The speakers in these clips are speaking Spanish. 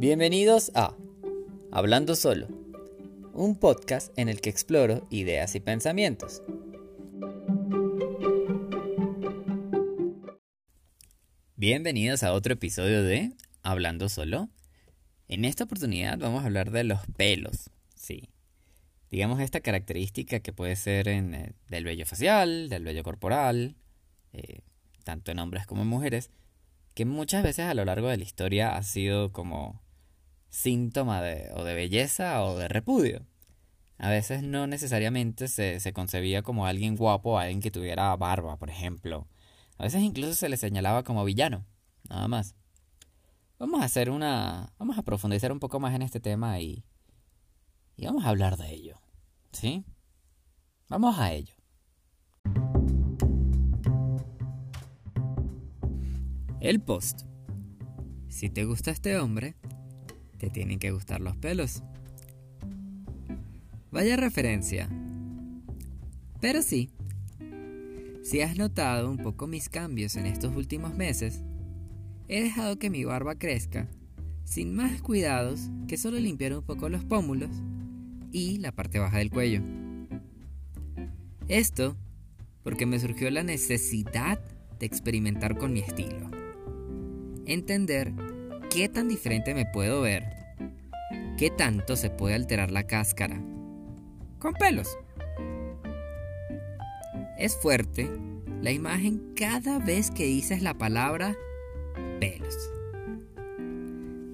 Bienvenidos a Hablando Solo, un podcast en el que exploro ideas y pensamientos. Bienvenidos a otro episodio de Hablando Solo. En esta oportunidad vamos a hablar de los pelos, sí. Digamos esta característica que puede ser en, eh, del vello facial, del vello corporal, eh, tanto en hombres como en mujeres, que muchas veces a lo largo de la historia ha sido como síntoma de, o de belleza o de repudio. A veces no necesariamente se, se concebía como alguien guapo, alguien que tuviera barba, por ejemplo. A veces incluso se le señalaba como villano, nada más. Vamos a hacer una. Vamos a profundizar un poco más en este tema y. Y vamos a hablar de ello. ¿Sí? Vamos a ello. El post. Si te gusta este hombre, te tienen que gustar los pelos. Vaya referencia. Pero sí, si has notado un poco mis cambios en estos últimos meses, he dejado que mi barba crezca, sin más cuidados que solo limpiar un poco los pómulos y la parte baja del cuello. Esto porque me surgió la necesidad de experimentar con mi estilo. Entender qué tan diferente me puedo ver, qué tanto se puede alterar la cáscara. Con pelos. Es fuerte la imagen cada vez que dices la palabra pelos.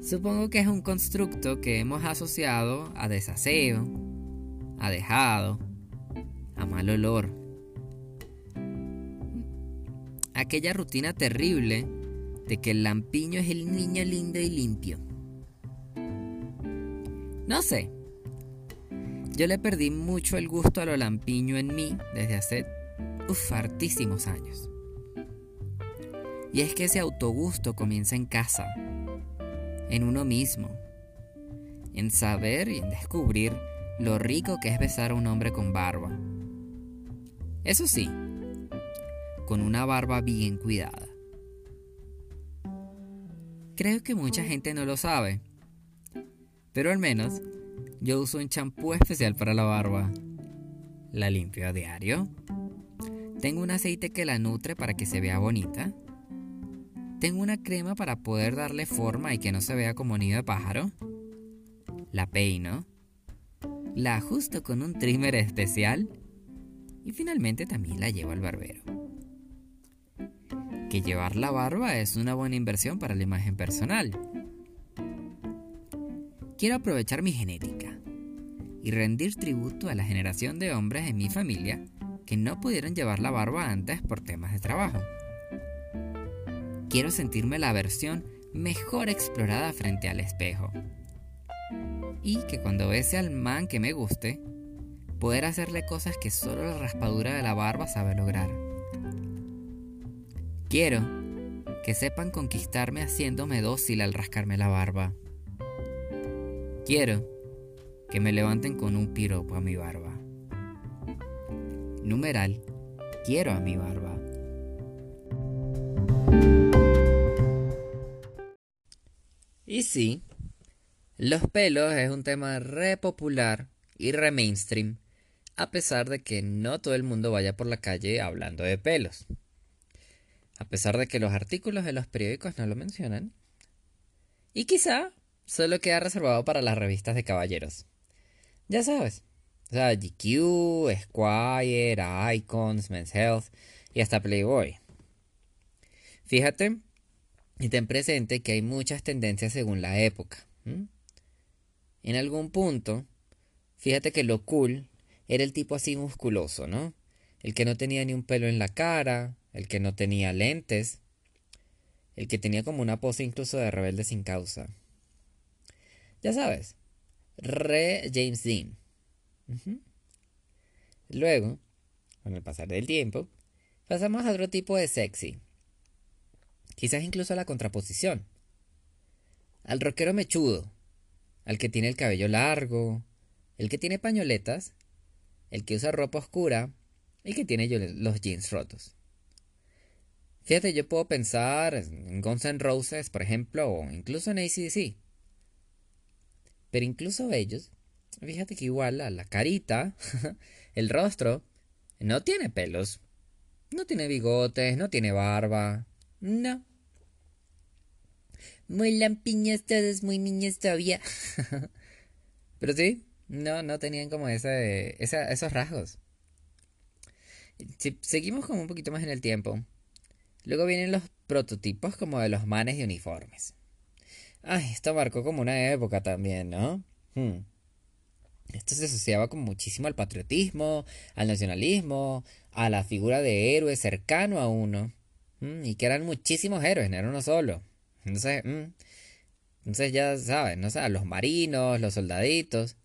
Supongo que es un constructo que hemos asociado a desaseo, a dejado, a mal olor. Aquella rutina terrible de que el lampiño es el niño lindo y limpio. No sé. Yo le perdí mucho el gusto a lo lampiño en mí desde hace uf, años. Y es que ese autogusto comienza en casa, en uno mismo, en saber y en descubrir lo rico que es besar a un hombre con barba. Eso sí, con una barba bien cuidada. Creo que mucha gente no lo sabe, pero al menos yo uso un champú especial para la barba. La limpio a diario. Tengo un aceite que la nutre para que se vea bonita. Tengo una crema para poder darle forma y que no se vea como nido de pájaro. La peino. La ajusto con un trimmer especial. Y finalmente también la llevo al barbero. Que llevar la barba es una buena inversión para la imagen personal. Quiero aprovechar mi genética y rendir tributo a la generación de hombres en mi familia que no pudieron llevar la barba antes por temas de trabajo. Quiero sentirme la versión mejor explorada frente al espejo. Y que cuando bese al man que me guste, poder hacerle cosas que solo la raspadura de la barba sabe lograr. Quiero que sepan conquistarme haciéndome dócil al rascarme la barba. Quiero que me levanten con un piropo a mi barba. Numeral, quiero a mi barba. Y sí, los pelos es un tema re popular y re mainstream, a pesar de que no todo el mundo vaya por la calle hablando de pelos. A pesar de que los artículos de los periódicos no lo mencionan. Y quizá solo queda reservado para las revistas de caballeros. Ya sabes, o sea, GQ, Esquire, Icons, Men's Health y hasta Playboy. Fíjate y ten presente que hay muchas tendencias según la época. En algún punto, fíjate que lo cool era el tipo así musculoso, ¿no? El que no tenía ni un pelo en la cara, el que no tenía lentes, el que tenía como una pose incluso de rebelde sin causa. Ya sabes, re James Dean. Luego, con el pasar del tiempo, pasamos a otro tipo de sexy. Quizás incluso a la contraposición. Al rockero mechudo, al que tiene el cabello largo, el que tiene pañoletas, el que usa ropa oscura y que tiene los jeans rotos. Fíjate, yo puedo pensar en Guns N' Roses, por ejemplo, o incluso en ACDC. Pero incluso ellos, fíjate que igual a la carita, el rostro, no tiene pelos. No tiene bigotes, no tiene barba. No. Muy lampiñas todos, muy niños todavía. Pero sí, no, no tenían como ese, esos rasgos. Si seguimos como un poquito más en el tiempo. Luego vienen los prototipos como de los manes de uniformes. Ay, esto marcó como una época también, ¿no? Hmm. Esto se asociaba como muchísimo al patriotismo, al nacionalismo, a la figura de héroe cercano a uno. Hmm, y que eran muchísimos héroes, no era uno solo. Entonces, hmm, entonces ya saben, ¿no? O los marinos, los soldaditos.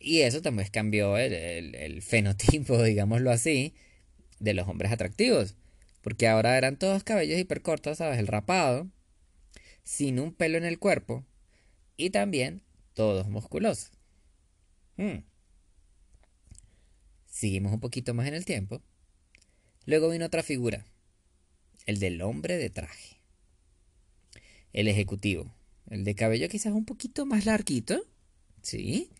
Y eso también cambió el, fenotipo, digámoslo así, de los hombres atractivos. Porque ahora eran todos cabellos hipercortos, ¿sabes? El rapado, sin un pelo en el cuerpo y también todos musculosos. Hmm. Seguimos un poquito más en el tiempo. Luego vino otra figura, el del hombre de traje. El ejecutivo, el de cabello quizás un poquito más larguito, ¿sí?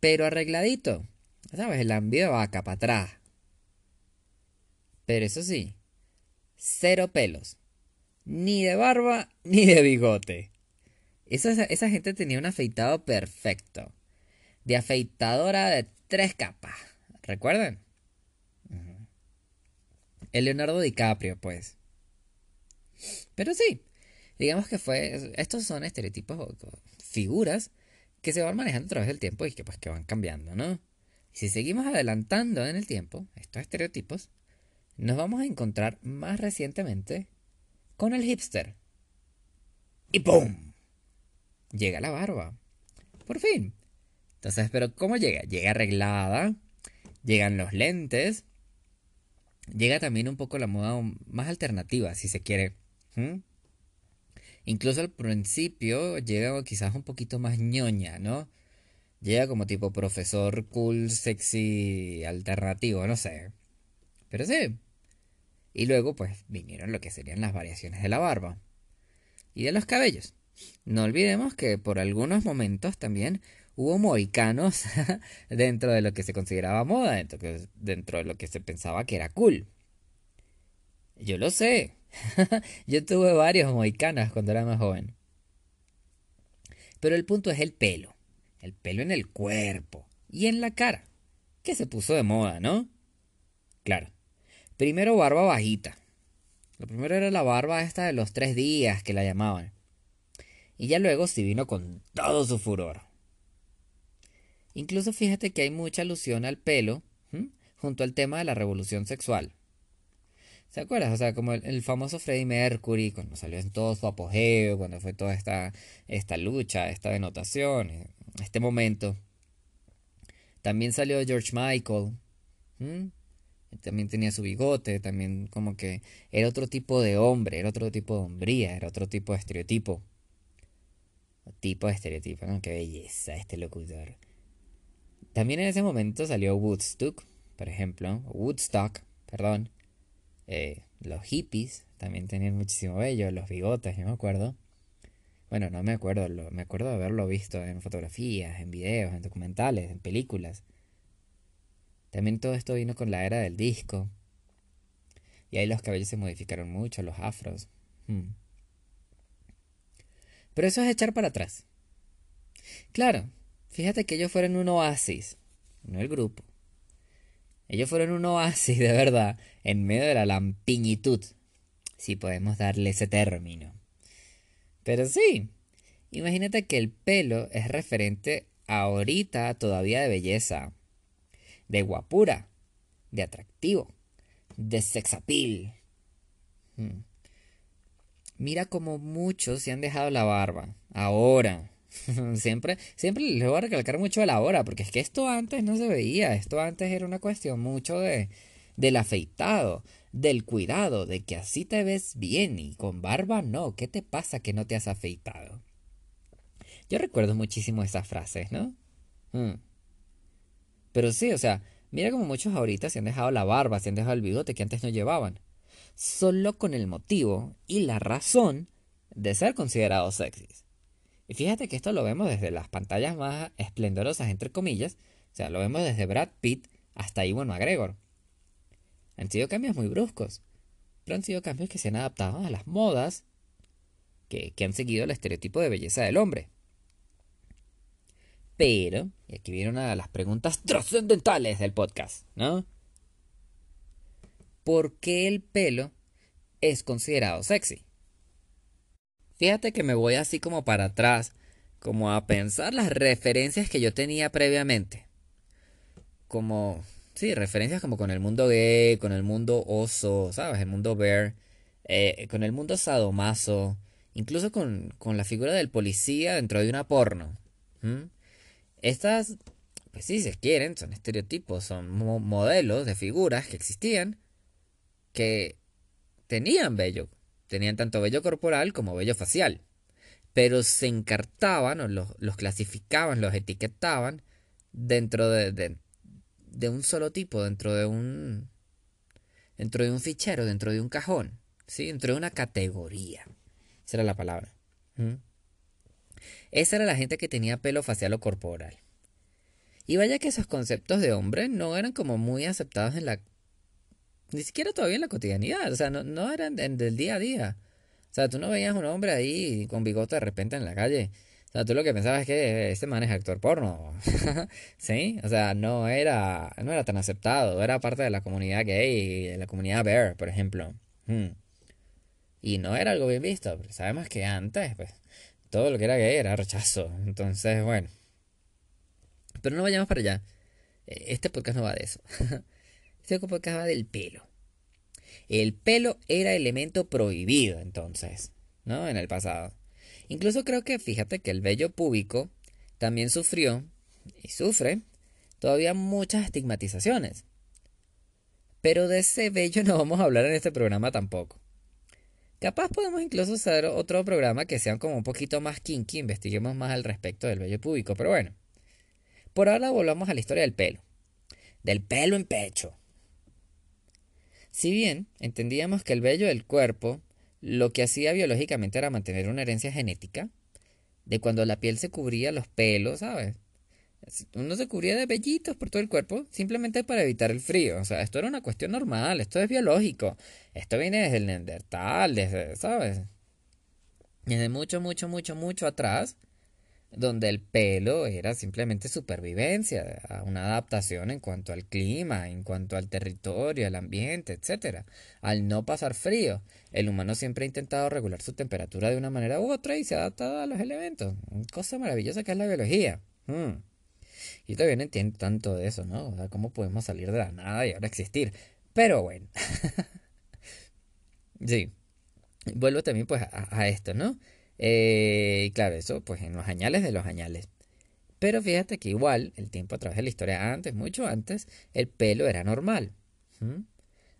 pero arregladito. ¿Sabes? El ambio de vaca para atrás. Pero eso sí, cero pelos. Ni de barba ni de bigote. Esa, esa gente tenía un afeitado perfecto. De afeitadora de tres capas. ¿Recuerdan? El Leonardo DiCaprio, pues. Pero sí, digamos que fue. Estos son estereotipos, figuras que se van manejando a través del tiempo y que pues que van cambiando, ¿no? Si seguimos adelantando en el tiempo estos estereotipos, nos vamos a encontrar más recientemente con el hipster. Y ¡pum! Llega la barba. Por fin. Entonces, ¿pero cómo llega? Llega arreglada, llegan los lentes, llega también un poco la moda más alternativa, si se quiere. Incluso al principio llega quizás un poquito más ñoña, ¿no? Llega como tipo profesor cool, sexy, alternativo, no sé. Pero sí. Y luego pues vinieron lo que serían las variaciones de la barba. Y de los cabellos. No olvidemos que por algunos momentos también hubo moicanos dentro de lo que se consideraba moda, dentro, de lo que se pensaba que era cool. Yo lo sé, Yo tuve varios moicanas cuando era más joven. Pero el punto es el pelo. El pelo en el cuerpo y en la cara. Que se puso de moda, ¿no? Claro. Primero barba bajita. Lo primero era la barba esta de los tres días que la llamaban. Y ya luego sí vino con todo su furor. Incluso fíjate que hay mucha alusión al pelo junto al tema de la revolución sexual. ¿Se acuerdas? O sea, como el, famoso Freddie Mercury, cuando salió en todo su apogeo, cuando fue toda esta, esta lucha, esta denotación, este momento. También salió George Michael. También tenía su bigote, también como que era otro tipo de hombre, era otro tipo de hombría, era otro tipo de estereotipo. Tipo de estereotipo, ¿no? Qué belleza este locutor. También en ese momento salió Woodstock, por ejemplo, Woodstock, perdón eh, los hippies también tenían muchísimo vello, los bigotes, yo me acuerdo. Bueno, no me acuerdo, me acuerdo de haberlo visto en fotografías, en videos, en documentales, en películas. También todo esto vino con la era del disco. Y ahí los cabellos se modificaron mucho, los afros. Hmm. Pero eso es echar para atrás. Claro, fíjate que ellos fueron un oasis, no el grupo. Ellos fueron un oasis de verdad en medio de la lampiñitud, si podemos darle ese término. Pero sí, imagínate que el pelo es referente ahorita todavía de belleza, de guapura, de atractivo, de sexapil. Hmm. Mira como muchos se han dejado la barba. Ahora. siempre, siempre les voy a recalcar mucho la hora, porque es que esto antes no se veía, esto antes era una cuestión mucho de del afeitado, del cuidado, de que así te ves bien y con barba no, ¿qué te pasa que no te has afeitado? Yo recuerdo muchísimo esas frases, ¿no? Mm. Pero sí, o sea, mira como muchos ahorita se han dejado la barba, se han dejado el bigote que antes no llevaban, solo con el motivo y la razón de ser considerados sexys. Y fíjate que esto lo vemos desde las pantallas más esplendorosas, entre comillas, o sea, lo vemos desde Brad Pitt hasta Iwan McGregor. Han sido cambios muy bruscos, pero han sido cambios que se han adaptado a las modas que, que han seguido el estereotipo de belleza del hombre. Pero, y aquí viene una de las preguntas trascendentales del podcast, ¿no? ¿Por qué el pelo es considerado sexy? Fíjate que me voy así como para atrás, como a pensar las referencias que yo tenía previamente. Como, sí, referencias como con el mundo gay, con el mundo oso, ¿sabes? El mundo bear, eh, con el mundo sadomaso, incluso con, con, la figura del policía dentro de una porno. Estas, pues sí, se quieren, son estereotipos, son modelos de figuras que existían, que tenían vello, tenían tanto vello corporal como vello facial, pero se encartaban o los, clasificaban, los etiquetaban dentro de, de, un solo tipo, dentro de un, dentro de un fichero, dentro de un cajón, ¿sí? dentro de una categoría. Esa era la palabra. Esa era la gente que tenía pelo facial o corporal. Y vaya que esos conceptos de hombre no eran como muy aceptados en la ni siquiera todavía en la cotidianidad, o sea, no, no eran del día a día. O sea, tú no veías un hombre ahí con bigote de repente en la calle. O sea, tú lo que pensabas es que este man es actor porno. ¿Sí? O sea, no era, no era tan aceptado. Era parte de la comunidad gay, de la comunidad bear, por ejemplo. Hmm. Y no era algo bien visto. Sabemos que antes, pues, todo lo que era gay era rechazo. Entonces, bueno. Pero no vayamos para allá. E, este podcast no va de eso. Este podcast va del pelo. El pelo era elemento prohibido entonces, ¿no? En el pasado. Incluso creo que fíjate que el vello púbico también sufrió y sufre todavía muchas estigmatizaciones. Pero de ese vello no vamos a hablar en este programa tampoco. Capaz podemos incluso hacer otro programa que sea como un poquito más kinky, investiguemos más al respecto del vello púbico, pero bueno. Por ahora volvamos a la historia del pelo. Del pelo en pecho. Si bien entendíamos que el vello del cuerpo lo que hacía biológicamente era mantener una herencia genética, de cuando la piel se cubría los pelos, ¿sabes? Uno se cubría de vellitos por todo el cuerpo simplemente para evitar el frío. O sea, esto era una cuestión normal, esto es biológico. Esto viene desde el Neandertal, desde, ¿sabes? Desde mucho, mucho, mucho, mucho atrás donde el pelo era simplemente supervivencia, una adaptación en cuanto al clima, en cuanto al territorio, al ambiente, etc. Al no pasar frío, el humano siempre ha intentado regular su temperatura de una manera u otra y se ha adaptado a los elementos. Cosa maravillosa que es la biología. Hmm. Y todavía no entiendo tanto de eso, ¿no? O sea, cómo podemos salir de la nada y ahora existir. Pero bueno. sí. Vuelvo también pues a esto, ¿no? Eh, claro, eso pues en los añales de los añales. Pero fíjate que igual, el tiempo a través de la historia antes, mucho antes, el pelo era normal.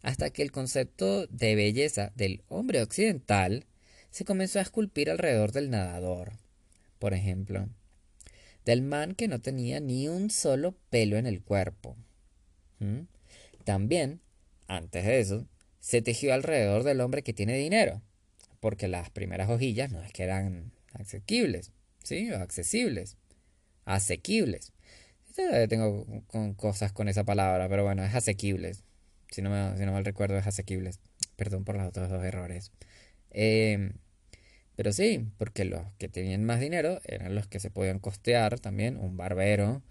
Hasta que el concepto de belleza del hombre occidental se comenzó a esculpir alrededor del nadador, por ejemplo. Del man que no tenía ni un solo pelo en el cuerpo. También, antes de eso, se tejió alrededor del hombre que tiene dinero porque las primeras hojillas no es que eran asequibles, ¿sí? O accesibles, asequibles. Tengo con cosas con esa palabra, pero bueno, es asequibles. Si no, me, si no mal recuerdo, es asequibles. Perdón por los otros dos errores. Em, pero sí, porque los que tenían más dinero eran los que se podían costear también un barbero,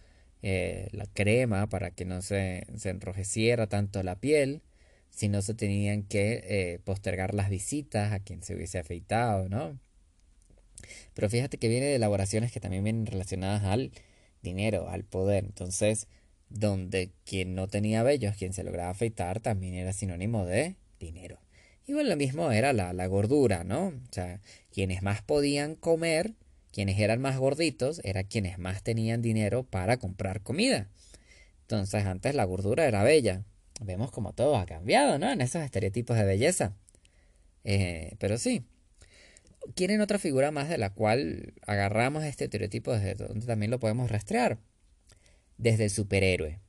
eh, la crema para que no se, se enrojeciera tanto la piel, si no se tenían que eh, postergar las visitas a quien se hubiese afeitado, ¿no? Pero fíjate que viene de elaboraciones que también vienen relacionadas al dinero, al poder. Entonces, donde quien no tenía vellos, quien se lograba afeitar, también era sinónimo de dinero. Igual lo mismo era la, la gordura, ¿no? O sea, quienes más podían comer, quienes eran más gorditos, eran quienes más tenían dinero para comprar comida. Entonces, antes la gordura era bella, vemos como todo ha cambiado, ¿no? En esos estereotipos de belleza. Eh, pero sí. ¿Quieren otra figura más de la cual agarramos este estereotipo desde donde también lo podemos rastrear? Desde el superhéroe.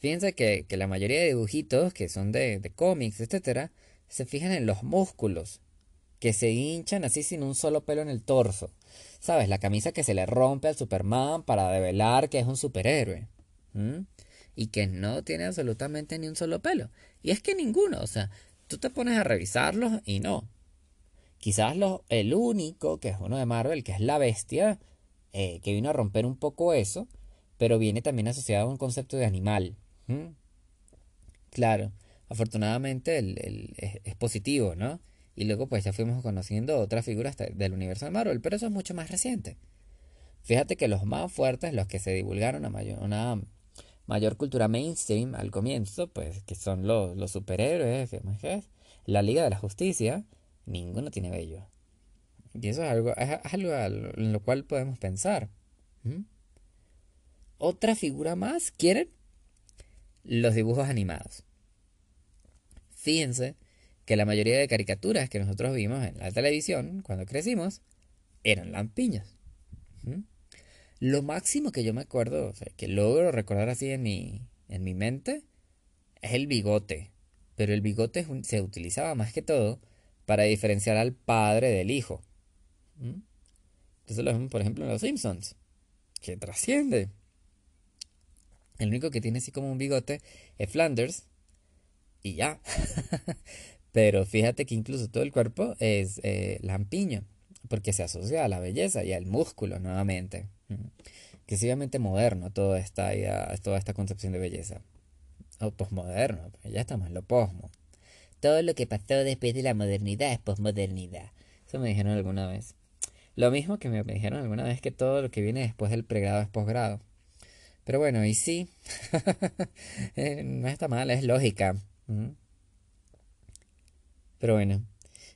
Fíjense que, la mayoría de dibujitos que son de, de cómics, etcétera, se fijan en los músculos. que se hinchan así sin un solo pelo en el torso. ¿Sabes? La camisa que se le rompe al Superman para develar que es un superhéroe. Y que no tiene absolutamente ni un solo pelo. Y es que ninguno, o sea, tú te pones a revisarlos y no. Quizás el único, que es uno de Marvel, que es la bestia, eh, que vino a romper un poco eso, pero viene también asociado a un concepto de animal. Claro, afortunadamente el, es, positivo, ¿no? Y luego pues ya fuimos conociendo otras figuras del universo de Marvel, pero eso es mucho más reciente. Fíjate que los más fuertes, los que se divulgaron a una mayor cultura mainstream al comienzo, pues que son los, los superhéroes, la Liga de la Justicia, ninguno tiene vello. Y eso es algo, es algo en lo cual podemos pensar. Otra figura más, ¿quieren? Los dibujos animados. Fíjense que la mayoría de caricaturas que nosotros vimos en la televisión cuando crecimos eran lampiños. Lo máximo que yo me acuerdo, que logro recordar así en mi, en mi mente, es el bigote. Pero el bigote se utilizaba más que todo para diferenciar al padre del hijo. Entonces lo vemos, por ejemplo, en Los Simpsons, que trasciende. El único que tiene así como un bigote es Flanders y ya. Pero fíjate que incluso todo el cuerpo es eh, lampiño, porque se asocia a la belleza y al músculo nuevamente. Que es obviamente moderno toda esta idea, toda esta concepción de belleza. O posmoderno, ya estamos en lo posmo. Todo lo que pasó después de la modernidad es posmodernidad. Eso me dijeron alguna vez. Lo mismo que me dijeron alguna vez que todo lo que viene después del pregrado es posgrado. Pero bueno, y sí, eh, no está mal, es lógica. Pero bueno,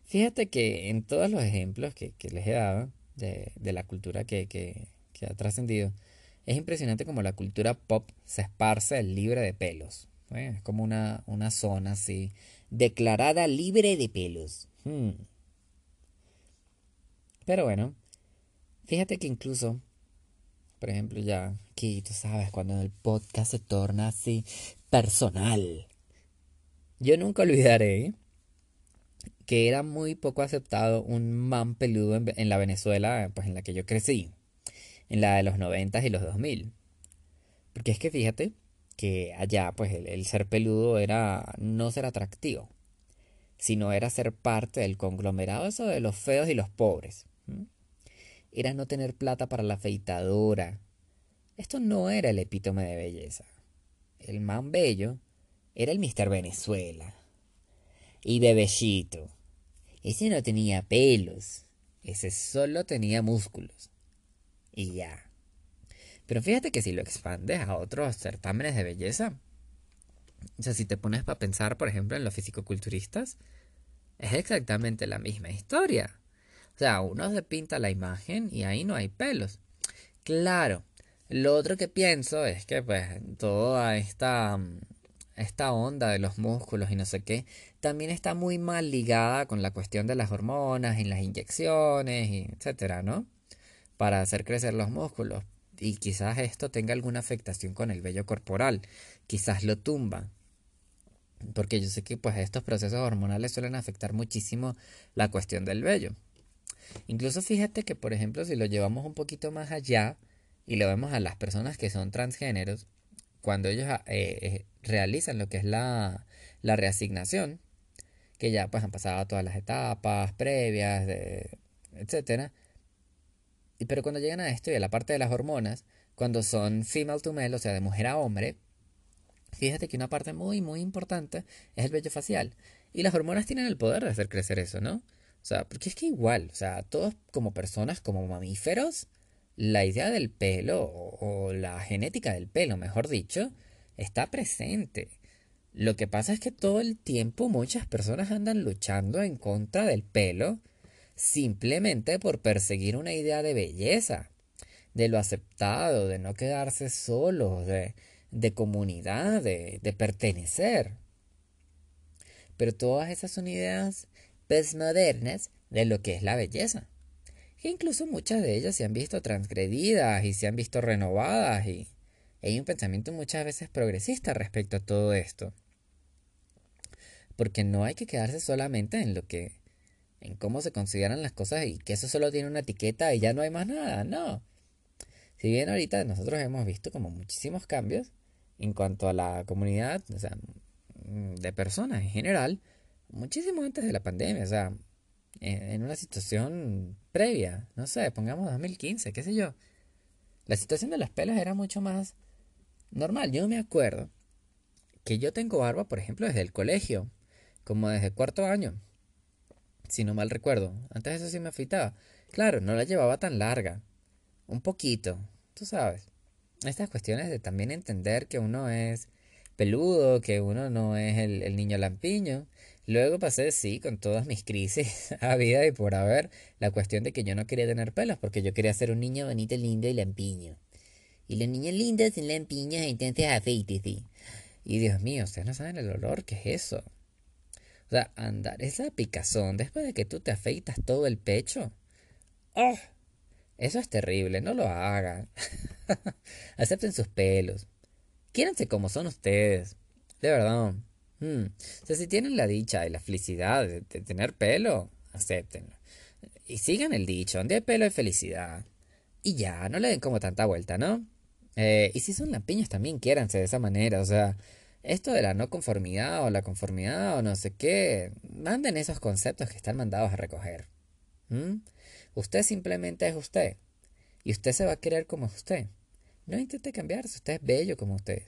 fíjate que en todos los ejemplos que, les he dado de, la cultura que, que, que ha trascendido, es impresionante como la cultura pop se esparce libre de pelos. Es como una, una zona así declarada libre de pelos. Pero bueno, fíjate que incluso, por ejemplo, ya aquí tú sabes, cuando el podcast se torna así personal, yo nunca olvidaré que era muy poco aceptado un man peludo en, la Venezuela, pues en la que yo crecí, en la de los 90 y los 2000. Porque es que fíjate, que allá pues el, ser peludo era no ser atractivo, sino era ser parte del conglomerado eso de los feos y los pobres. Era no tener plata para la afeitadora. Esto no era el epítome de belleza. El man bello era el Mister Venezuela. Y bebecito. Ese no tenía pelos. Ese solo tenía músculos. Y ya. Pero fíjate que si lo expandes a otros certámenes de belleza, o sea, si te pones para pensar, por ejemplo, en los fisicoculturistas, es exactamente la misma historia. O sea, uno se pinta la imagen y ahí no hay pelos. Claro, lo otro que pienso es que pues toda esta, esta onda de los músculos y no sé qué, también está muy mal ligada con la cuestión de las hormonas y las inyecciones, y etcétera, ¿no? Para hacer crecer los músculos y quizás esto tenga alguna afectación con el vello corporal, quizás lo tumba. Porque yo sé que pues estos procesos hormonales suelen afectar muchísimo la cuestión del vello. Incluso fíjate que por ejemplo si lo llevamos un poquito más allá y lo vemos a las personas que son transgéneros, cuando ellos eh, eh, realizan lo que es la, la reasignación, que ya pues han pasado todas las etapas previas, de, etcétera, pero cuando llegan a esto y a la parte de las hormonas, cuando son female to male, o sea, de mujer a hombre, fíjate que una parte muy, muy importante es el vello facial. Y las hormonas tienen el poder de hacer crecer eso, ¿no? O sea, porque es que igual, o sea, todos como personas, como mamíferos, la idea del pelo, o, la genética del pelo, mejor dicho, está presente. Lo que pasa es que todo el tiempo muchas personas andan luchando en contra del pelo simplemente por perseguir una idea de belleza, de lo aceptado, de no quedarse solos, de, de comunidad, de, de pertenecer. Pero todas esas son ideas postmodernas de lo que es la belleza. Que incluso muchas de ellas se han visto transgredidas y se han visto renovadas y hay un pensamiento muchas veces progresista respecto a todo esto. Porque no hay que quedarse solamente en lo que en cómo se consideran las cosas y que eso solo tiene una etiqueta y ya no hay más nada, no. Si bien ahorita nosotros hemos visto como muchísimos cambios en cuanto a la comunidad, o sea, de personas en general, muchísimo antes de la pandemia, o sea, en una situación previa, no sé, pongamos 2015, qué sé yo. La situación de las pelas era mucho más normal. Yo me acuerdo que yo tengo barba, por ejemplo, desde el colegio, como desde el cuarto año, si no mal recuerdo. Antes eso sí me afeitaba. Claro, no la llevaba tan larga, un poquito, tú sabes. Estas cuestiones de también entender que uno es peludo, que uno no es el, el niño lampiño. Luego pasé, sí, con todas mis crisis a vida y por haber, la cuestión de que yo no quería tener pelos, porque yo quería ser un niño bonito, lindo y lampiño. Y los niños lindos sin lampiños, entonces afeítese. Y Dios mío, ustedes no saben el olor que es eso. O sea, andar esa picazón después de que tú te afeitas todo el pecho. ¡Oh! Eso es terrible, no lo hagan. Acepten sus pelos. Quiéranse como son ustedes. De verdad. Hmm. O sea, si tienen la dicha y la felicidad de, tener pelo, acéptenlo. Y sigan el dicho, donde hay pelo hay felicidad. Y ya, no le den como tanta vuelta, ¿no? Eh, y si son lampiños también quiéranse de esa manera. O sea, esto de la no conformidad o la conformidad o no sé qué, manden esos conceptos que están mandados a recoger. Usted simplemente es usted. Y usted se va a querer como usted. No intente cambiarse, usted es bello como usted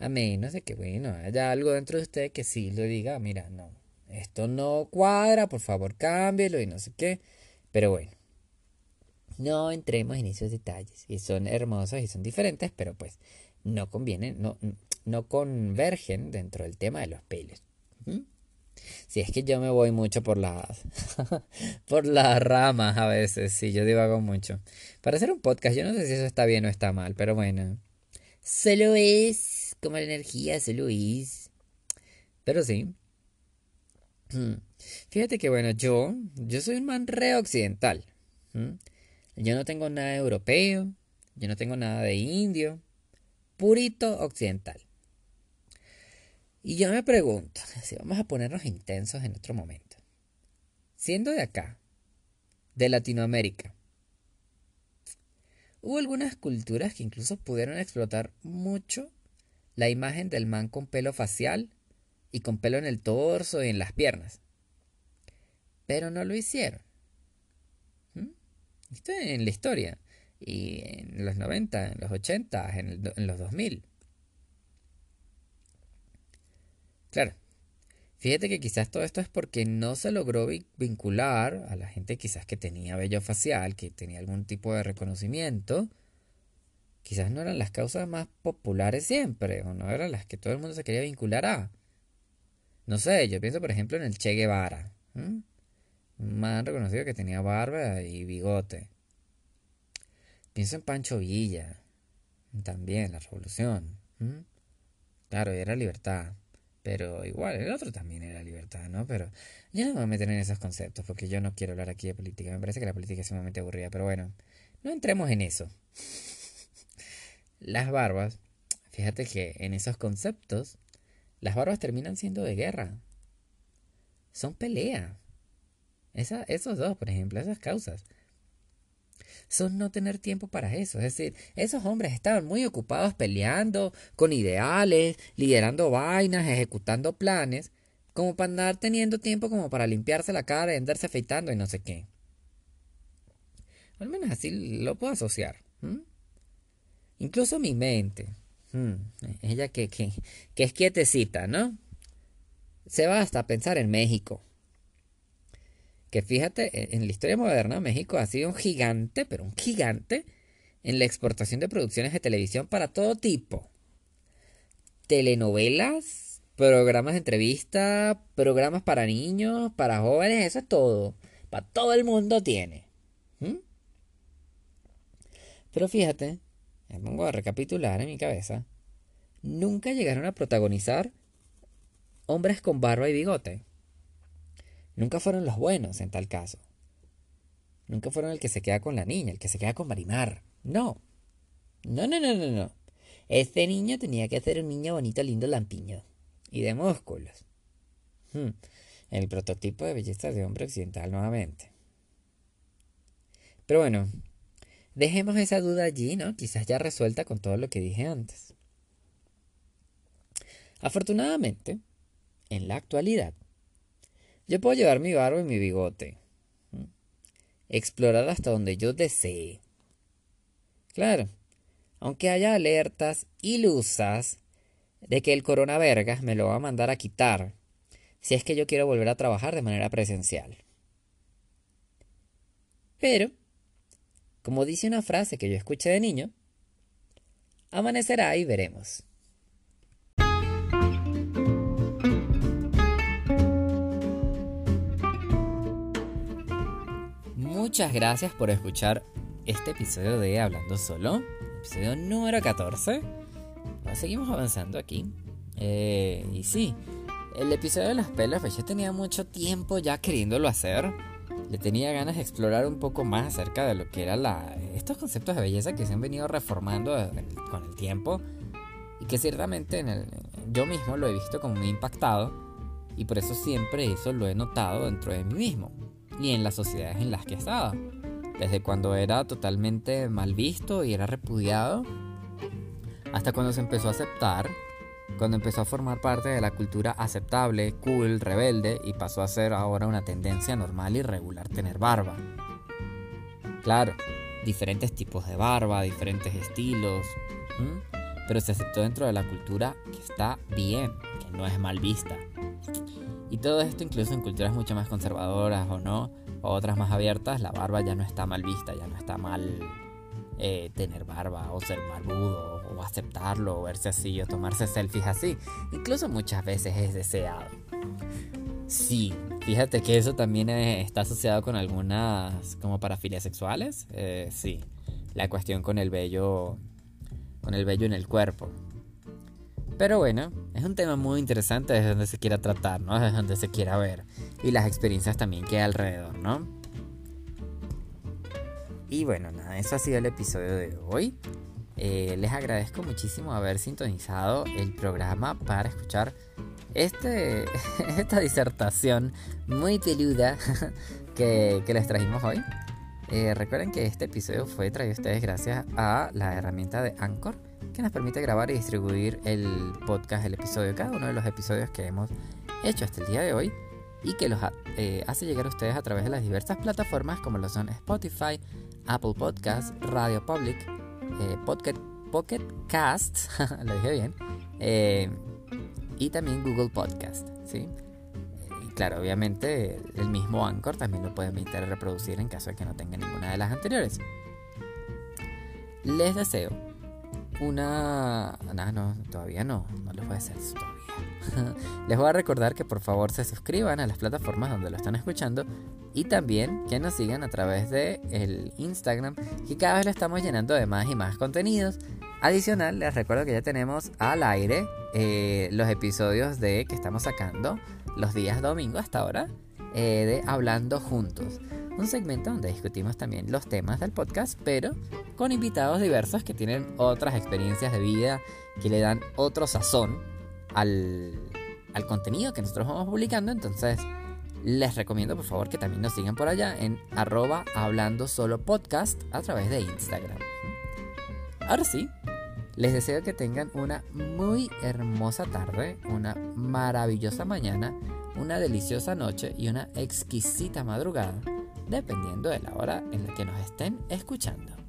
A menos de que, bueno, haya algo dentro de usted que sí lo diga, mira, no, esto no cuadra, por favor cámbielo y no sé qué. Pero bueno, no entremos en esos detalles. Y son hermosos y son diferentes, pero pues no convienen, no, no convergen dentro del tema de los pelos. Si es que yo me voy mucho por las por las ramas a veces, sí, yo divago mucho. Para hacer un podcast, yo no sé si eso está bien o está mal, pero bueno. Solo es como la energía, es. Pero sí. Fíjate que bueno, yo, yo soy un man re occidental. Yo no tengo nada europeo, yo no tengo nada de indio, purito occidental. Y yo me pregunto, si vamos a ponernos intensos en otro momento, siendo de acá, de Latinoamérica, hubo algunas culturas que incluso pudieron explotar mucho la imagen del man con pelo facial y con pelo en el torso y en las piernas. Pero no lo hicieron. ¿Mm? Esto en la historia. Y en los 90, en los 80, en, en los 2000. Claro. Fíjate que quizás todo esto es porque no se logró vincular a la gente quizás que tenía vello facial, que tenía algún tipo de reconocimiento. Quizás no eran las causas más populares siempre, o no eran las que todo el mundo se quería vincular a. No sé, yo pienso por ejemplo en el Che Guevara. Un man reconocido que tenía barba y bigote. Pienso en Pancho Villa. También, la revolución. Claro, era libertad. Pero igual, el otro también era libertad, ¿no? Pero yo no me voy a meter en esos conceptos porque yo no quiero hablar aquí de política. Me parece que la política es sumamente aburrida, pero bueno, no entremos en eso. Las barbas, fíjate que en esos conceptos, las barbas terminan siendo de guerra. Son pelea. Esos dos, por ejemplo, esas causas son no tener tiempo para eso. Es decir, esos hombres estaban muy ocupados peleando con ideales, liderando vainas, ejecutando planes, como para andar teniendo tiempo como para limpiarse la cara y andarse afeitando y no sé qué. Al menos así lo puedo asociar. Incluso mi mente, ella que, que, que es quietecita, ¿no? Se va hasta pensar en México que fíjate, e, en la historia moderna México ha sido un gigante, pero un gigante, en la exportación de producciones de televisión para todo tipo. Telenovelas, programas de entrevista, programas para niños, para jóvenes, eso es todo. Para todo el mundo tiene. ¿Mm? Pero fíjate, me pongo a recapitular en mi cabeza, nunca llegaron a protagonizar hombres con barba y bigote. Nunca fueron los buenos en tal caso. Nunca fueron el que se queda con la niña, el que se queda con Marimar. No. No, no, no, no, no. Este niño tenía que ser un niño bonito, lindo, lampiño. Y de músculos. Hmm. el prototipo de belleza de hombre occidental nuevamente. Pero bueno, dejemos esa duda allí, ¿no? Quizás ya resuelta con todo lo que dije antes. Afortunadamente, en la actualidad, yo puedo llevar mi barba y mi bigote, explorar hasta donde yo desee. Claro, aunque haya alertas ilusas de que el coronavirus me lo va a mandar a quitar si es que yo quiero volver a trabajar de manera presencial. Pero, como dice una frase que yo escuché de niño, amanecerá y veremos. Muchas gracias por escuchar este episodio de Hablando Solo, episodio número 14. Seguimos avanzando aquí. Eh, y sí, el episodio de las pelas, pues yo tenía mucho tiempo ya queriéndolo hacer. Le tenía ganas de explorar un poco más acerca de lo que eran estos conceptos de belleza que se han venido reformando con el tiempo y que ciertamente en el, yo mismo lo he visto como muy impactado y por eso siempre eso lo he notado dentro de mí mismo y en las sociedades en las que estaba. Desde cuando era totalmente mal visto y era repudiado, hasta cuando se empezó a aceptar, cuando empezó a formar parte de la cultura aceptable, cool, rebelde y pasó a ser ahora una tendencia normal y regular tener barba. Claro, diferentes tipos de barba, diferentes estilos, pero se aceptó dentro de la cultura que está bien, que no es mal vista. Y todo esto incluso en culturas mucho más conservadoras o no, o otras más abiertas, la barba ya no está mal vista, ya no está mal eh, tener barba o ser barbudo o aceptarlo o verse así o tomarse selfies así. Incluso muchas veces es deseado. Sí, fíjate que eso también está asociado con algunas como parafilias sexuales. Eh, sí, la cuestión con el vello, con el vello en el cuerpo. Pero bueno, es un tema muy interesante desde donde se quiera tratar, ¿no? Desde donde se quiera ver. Y las experiencias también que hay alrededor, ¿no? Y bueno, nada, eso ha sido el episodio de hoy. Eh, les agradezco muchísimo haber sintonizado el programa para escuchar este, esta disertación muy peluda que, les trajimos hoy. Eh, recuerden que este episodio fue traído a ustedes gracias a la herramienta de Anchor que nos permite grabar y distribuir el podcast, el episodio, cada uno de los episodios que hemos hecho hasta el día de hoy y que los eh, hace llegar a ustedes a través de las diversas plataformas como lo son Spotify, Apple Podcasts, Radio Public, eh, Pocket, Pocket Cast, lo dije bien, eh, y también Google Podcast, ¿sí? Y claro, obviamente el mismo Anchor también lo puede emitir y reproducir en caso de que no tenga ninguna de las anteriores. Les deseo una... No, no, todavía no, no les voy a hacer todavía. les voy a recordar que por favor se suscriban a las plataformas donde lo están escuchando y también que nos sigan a través de el Instagram que cada vez lo estamos llenando de más y más contenidos. Adicional, les recuerdo que ya tenemos al aire eh, los episodios de que estamos sacando los días domingo hasta ahora eh, de Hablando Juntos un segmento donde discutimos también los temas del podcast, pero con invitados diversos que tienen otras experiencias de vida, que le dan otro sazón al, al contenido que nosotros vamos publicando. Entonces, les recomiendo por favor que también nos sigan por allá en arroba hablando solo podcast a través de Instagram. Ahora sí, les deseo que tengan una muy hermosa tarde, una maravillosa mañana, una deliciosa noche y una exquisita madrugada dependiendo de la hora en la que nos estén escuchando.